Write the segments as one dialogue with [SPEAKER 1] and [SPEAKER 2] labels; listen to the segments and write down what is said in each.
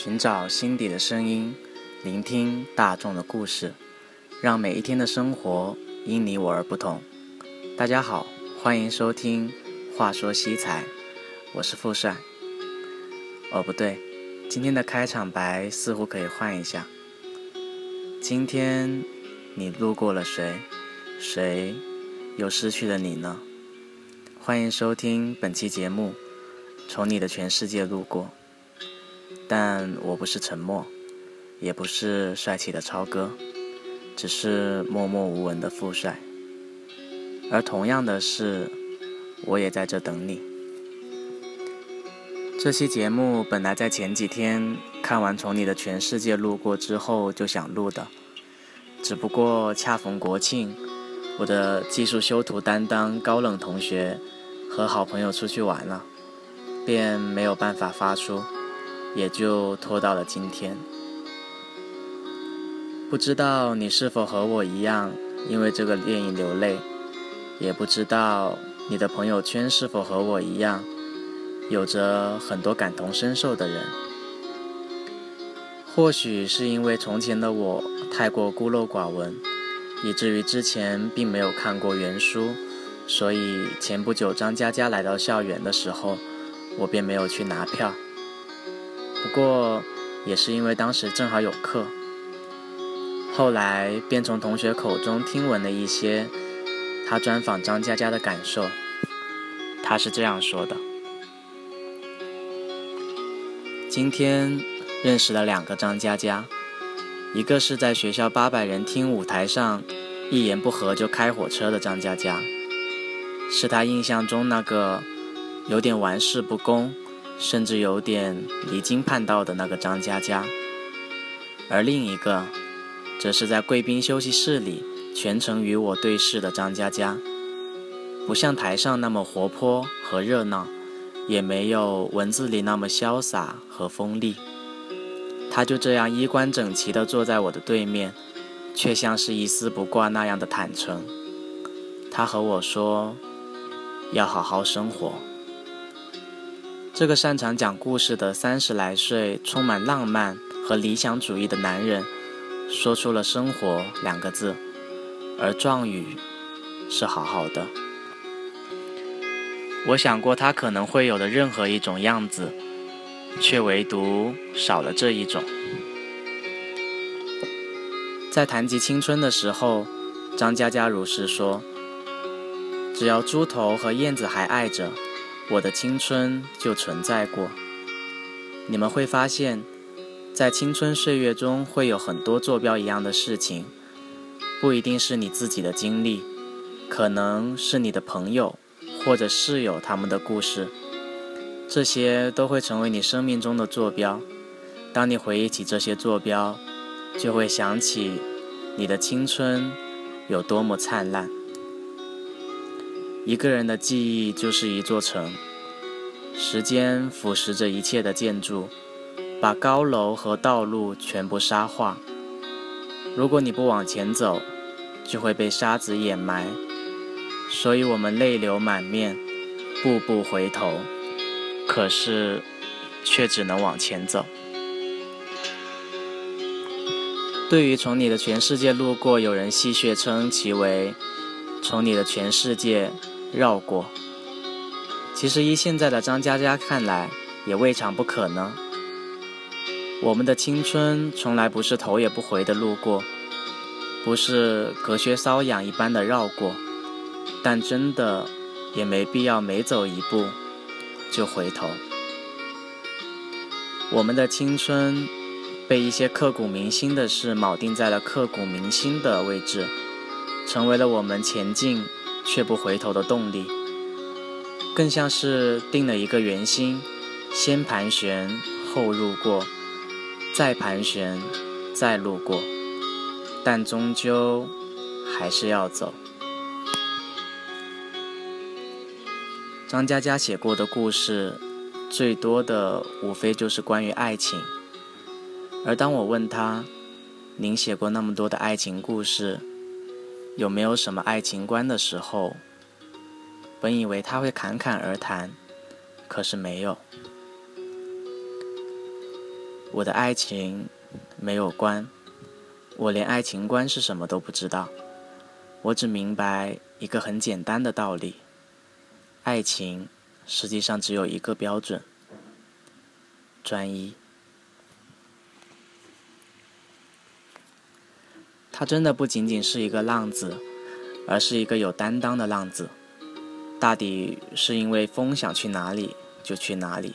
[SPEAKER 1] 寻找心底的声音，聆听大众的故事，让每一天的生活因你我而不同。大家好，欢迎收听《话说西财》，我是富帅。哦，不对，今天的开场白似乎可以换一下。今天你路过了谁？谁又失去了你呢？欢迎收听本期节目，从你的全世界路过。但我不是沉默，也不是帅气的超哥，只是默默无闻的富帅。而同样的是，我也在这等你。这期节目本来在前几天看完《从你的全世界路过》之后就想录的，只不过恰逢国庆，我的技术修图担当高冷同学和好朋友出去玩了，便没有办法发出。也就拖到了今天。不知道你是否和我一样，因为这个电影流泪；也不知道你的朋友圈是否和我一样，有着很多感同身受的人。或许是因为从前的我太过孤陋寡闻，以至于之前并没有看过原书，所以前不久张嘉佳来到校园的时候，我便没有去拿票。不过，也是因为当时正好有课，后来便从同学口中听闻了一些他专访张嘉佳的感受。他是这样说的：“今天认识了两个张嘉佳，一个是在学校八百人听舞台上一言不合就开火车的张嘉佳，是他印象中那个有点玩世不恭。”甚至有点离经叛道的那个张嘉佳，而另一个，则是在贵宾休息室里全程与我对视的张嘉佳，不像台上那么活泼和热闹，也没有文字里那么潇洒和锋利。他就这样衣冠整齐地坐在我的对面，却像是一丝不挂那样的坦诚。他和我说：“要好好生活。”这个擅长讲故事的三十来岁、充满浪漫和理想主义的男人，说出了“生活”两个字，而状语是“好好的”。我想过他可能会有的任何一种样子，却唯独少了这一种。在谈及青春的时候，张嘉佳如是说：“只要猪头和燕子还爱着。”我的青春就存在过。你们会发现，在青春岁月中会有很多坐标一样的事情，不一定是你自己的经历，可能是你的朋友或者室友他们的故事，这些都会成为你生命中的坐标。当你回忆起这些坐标，就会想起你的青春有多么灿烂。一个人的记忆就是一座城，时间腐蚀着一切的建筑，把高楼和道路全部沙化。如果你不往前走，就会被沙子掩埋。所以我们泪流满面，步步回头，可是却只能往前走。对于从你的全世界路过，有人戏谑称其为从你的全世界。绕过，其实依现在的张嘉佳看来，也未尝不可能。我们的青春从来不是头也不回的路过，不是隔靴搔痒一般的绕过，但真的也没必要每走一步就回头。我们的青春被一些刻骨铭心的事铆定在了刻骨铭心的位置，成为了我们前进。却不回头的动力，更像是定了一个圆心，先盘旋后路过，再盘旋再路过，但终究还是要走。张嘉佳写过的故事，最多的无非就是关于爱情。而当我问他：“您写过那么多的爱情故事？”有没有什么爱情观的时候？本以为他会侃侃而谈，可是没有。我的爱情没有关，我连爱情观是什么都不知道。我只明白一个很简单的道理：爱情实际上只有一个标准——专一。他真的不仅仅是一个浪子，而是一个有担当的浪子。大抵是因为风想去哪里就去哪里，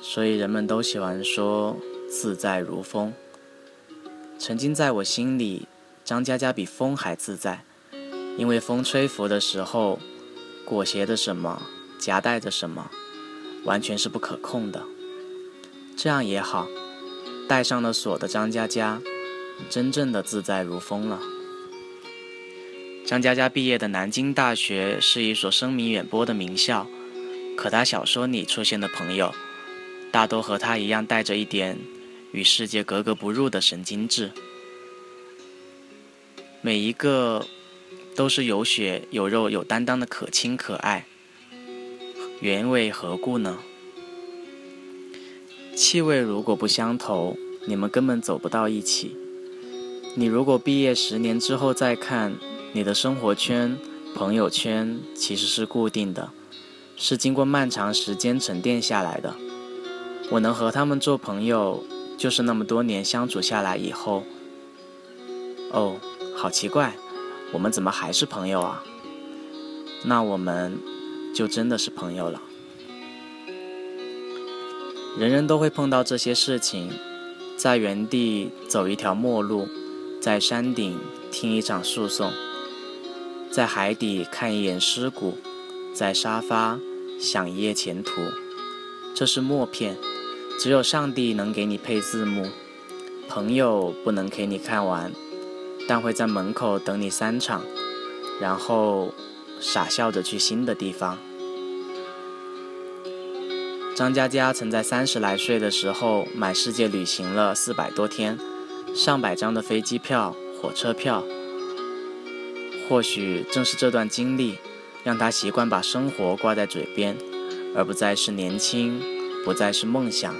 [SPEAKER 1] 所以人们都喜欢说自在如风。曾经在我心里，张嘉佳比风还自在，因为风吹拂的时候，裹挟着什么，夹带着什么，完全是不可控的。这样也好，带上了锁的张嘉佳，真正的自在如风了。张嘉佳毕业的南京大学是一所声名远播的名校，可他小说里出现的朋友，大多和他一样带着一点与世界格格不入的神经质，每一个都是有血有肉有担当的可亲可爱，原为何故呢？气味如果不相投，你们根本走不到一起。你如果毕业十年之后再看。你的生活圈、朋友圈其实是固定的，是经过漫长时间沉淀下来的。我能和他们做朋友，就是那么多年相处下来以后。哦，好奇怪，我们怎么还是朋友啊？那我们就真的是朋友了。人人都会碰到这些事情，在原地走一条陌路，在山顶听一场诉讼。在海底看一眼尸骨，在沙发想一夜前途，这是默片，只有上帝能给你配字幕。朋友不能给你看完，但会在门口等你三场，然后傻笑着去新的地方。张嘉佳曾在三十来岁的时候满世界旅行了四百多天，上百张的飞机票、火车票。或许正是这段经历，让他习惯把生活挂在嘴边，而不再是年轻，不再是梦想，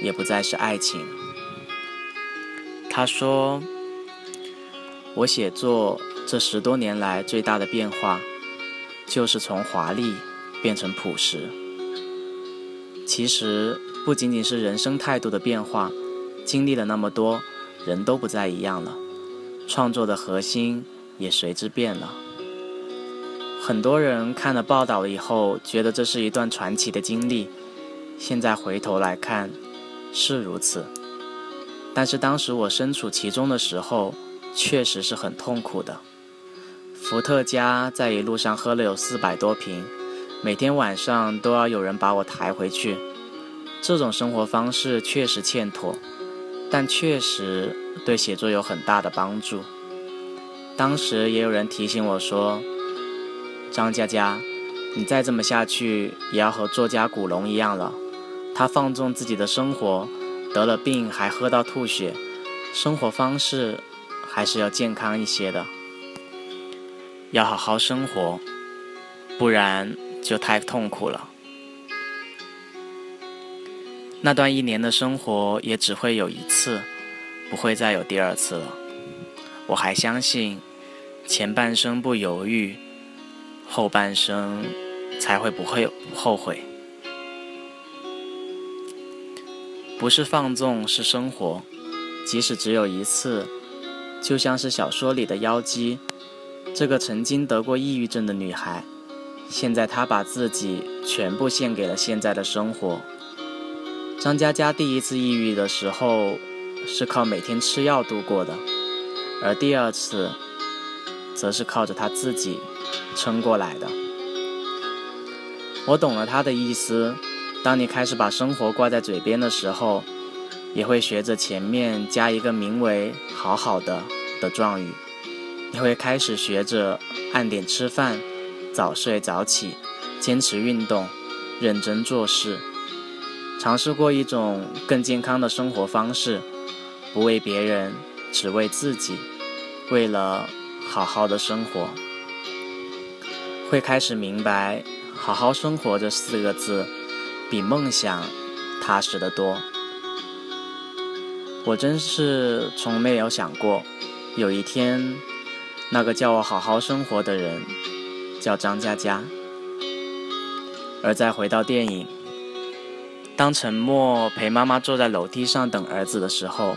[SPEAKER 1] 也不再是爱情。他说：“我写作这十多年来最大的变化，就是从华丽变成朴实。其实不仅仅是人生态度的变化，经历了那么多，人都不再一样了。创作的核心。”也随之变了。很多人看了报道以后，觉得这是一段传奇的经历。现在回头来看，是如此。但是当时我身处其中的时候，确实是很痛苦的。伏特加在一路上喝了有四百多瓶，每天晚上都要有人把我抬回去。这种生活方式确实欠妥，但确实对写作有很大的帮助。当时也有人提醒我说：“张佳佳，你再这么下去，也要和作家古龙一样了。他放纵自己的生活，得了病还喝到吐血，生活方式还是要健康一些的，要好好生活，不然就太痛苦了。那段一年的生活也只会有一次，不会再有第二次了。”我还相信，前半生不犹豫，后半生才会不会后悔。不是放纵，是生活。即使只有一次，就像是小说里的妖姬，这个曾经得过抑郁症的女孩，现在她把自己全部献给了现在的生活。张嘉佳第一次抑郁的时候，是靠每天吃药度过的。而第二次，则是靠着他自己撑过来的。我懂了他的意思。当你开始把生活挂在嘴边的时候，也会学着前面加一个名为“好好的”的状语。你会开始学着按点吃饭，早睡早起，坚持运动，认真做事，尝试过一种更健康的生活方式，不为别人，只为自己。为了好好的生活，会开始明白“好好生活”这四个字比梦想踏实的多。我真是从没有想过，有一天，那个叫我好好生活的人，叫张嘉佳。而再回到电影，当陈默陪妈妈坐在楼梯上等儿子的时候，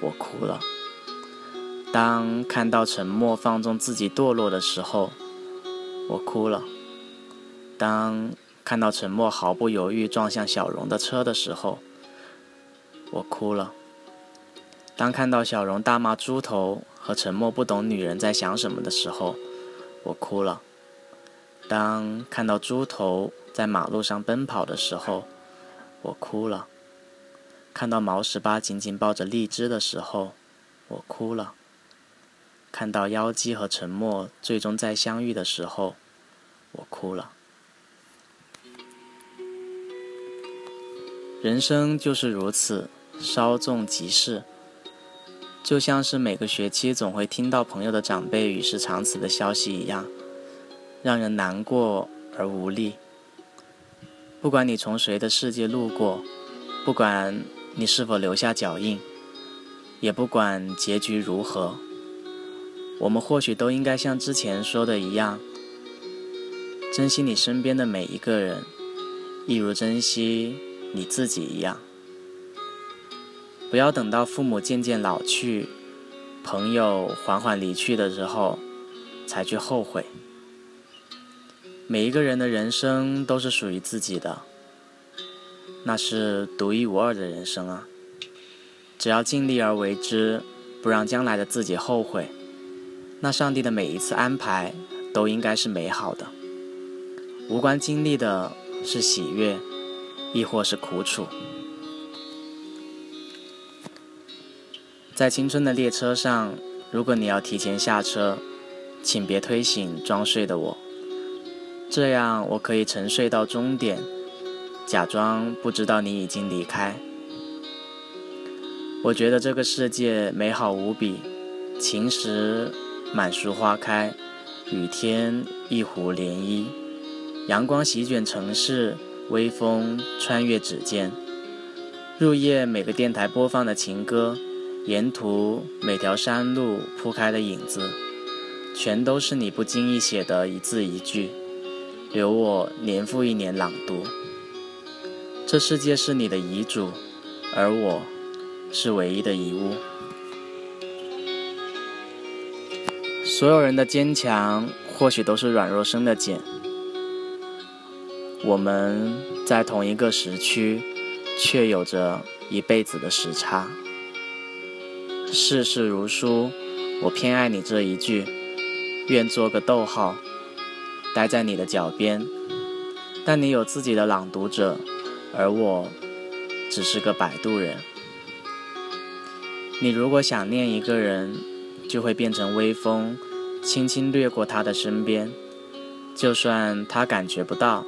[SPEAKER 1] 我哭了。当看到陈默放纵自己堕落的时候，我哭了。当看到陈默毫不犹豫撞向小荣的车的时候，我哭了。当看到小荣大骂猪头和陈默不懂女人在想什么的时候，我哭了。当看到猪头在马路上奔跑的时候，我哭了。看到毛十八紧紧抱着荔枝的时候，我哭了。看到妖姬和陈默最终再相遇的时候，我哭了。人生就是如此，稍纵即逝。就像是每个学期总会听到朋友的长辈与世长辞的消息一样，让人难过而无力。不管你从谁的世界路过，不管你是否留下脚印，也不管结局如何，我们或许都应该像之前说的一样，珍惜你身边的每一个人，一如珍惜你自己一样。不要等到父母渐渐老去，朋友缓缓离去的时候，才去后悔。每一个人的人生都是属于自己的，那是独一无二的人生啊！只要尽力而为之，不让将来的自己后悔，那上帝的每一次安排都应该是美好的。无关经历的是喜悦，亦或是苦楚。在青春的列车上，如果你要提前下车，请别推醒装睡的我，这样我可以沉睡到终点，假装不知道你已经离开。我觉得这个世界美好无比，晴时满树花开，雨天一湖涟漪，阳光席卷城市，微风穿越指尖，入夜每个电台播放的情歌。沿途每条山路铺开的影子，全都是你不经意写的一字一句，留我年复一年朗读。这世界是你的遗嘱，而我是唯一的遗物。所有人的坚强，或许都是软弱生的茧。我们在同一个时区，却有着一辈子的时差。世事如书，我偏爱你这一句，愿做个逗号，待在你的脚边。但你有自己的朗读者，而我只是个摆渡人。你如果想念一个人，就会变成微风，轻轻掠过他的身边，就算他感觉不到，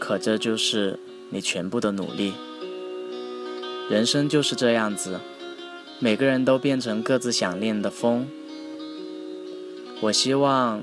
[SPEAKER 1] 可这就是你全部的努力。人生就是这样子。每个人都变成各自想念的风。我希望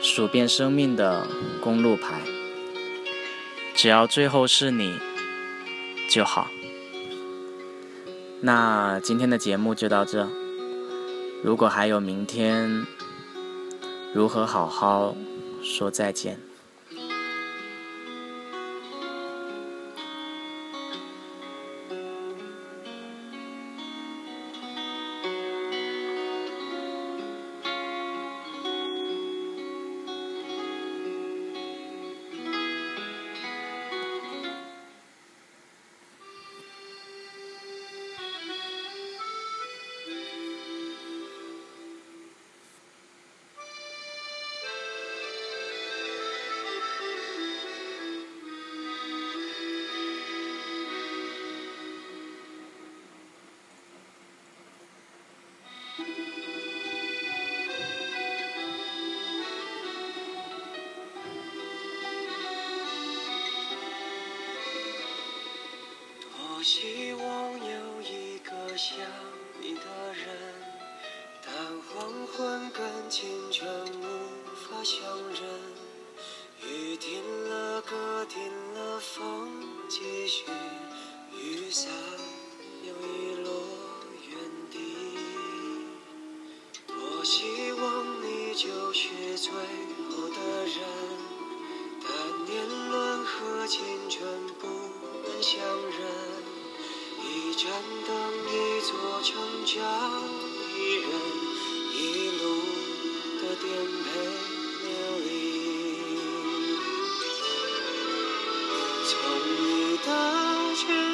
[SPEAKER 1] 数遍生命的公路牌。只要最后是你就好。那今天的节目就到这。如果还有明天，如何好好说再见？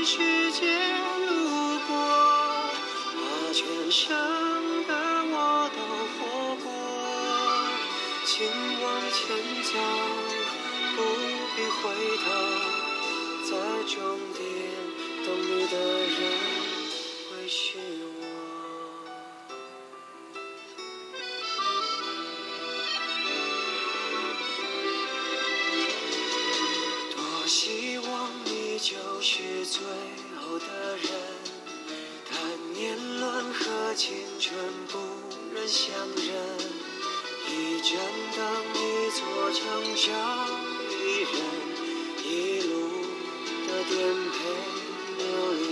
[SPEAKER 2] 时间路过，把全生的我都活过，请往前走，不必回头，在终点等你的人。乡人一盏灯一座城找一人一路的颠沛流离。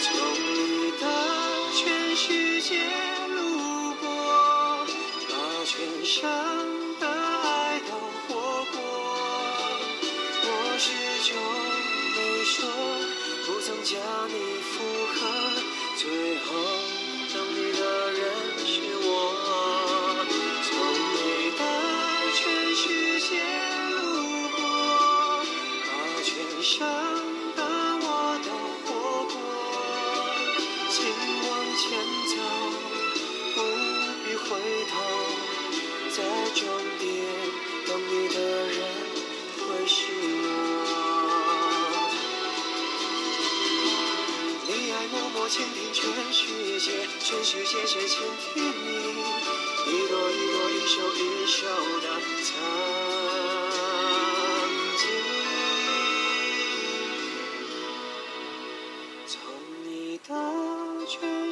[SPEAKER 2] 从你的全世界路过把全盛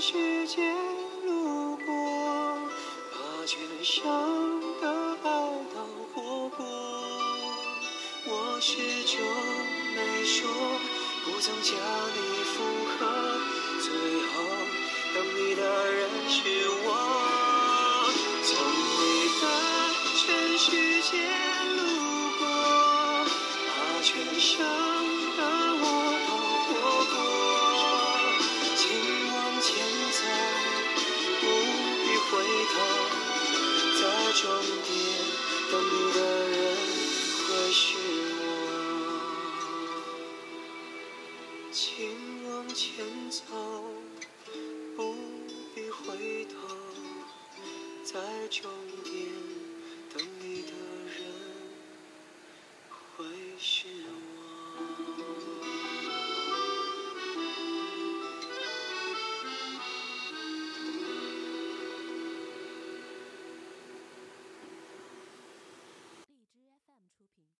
[SPEAKER 2] 时间路过把全盛的爱都活过我始终没说不曾将你附和最后等你的人是我从你的全世界路过把全盛 ciągu.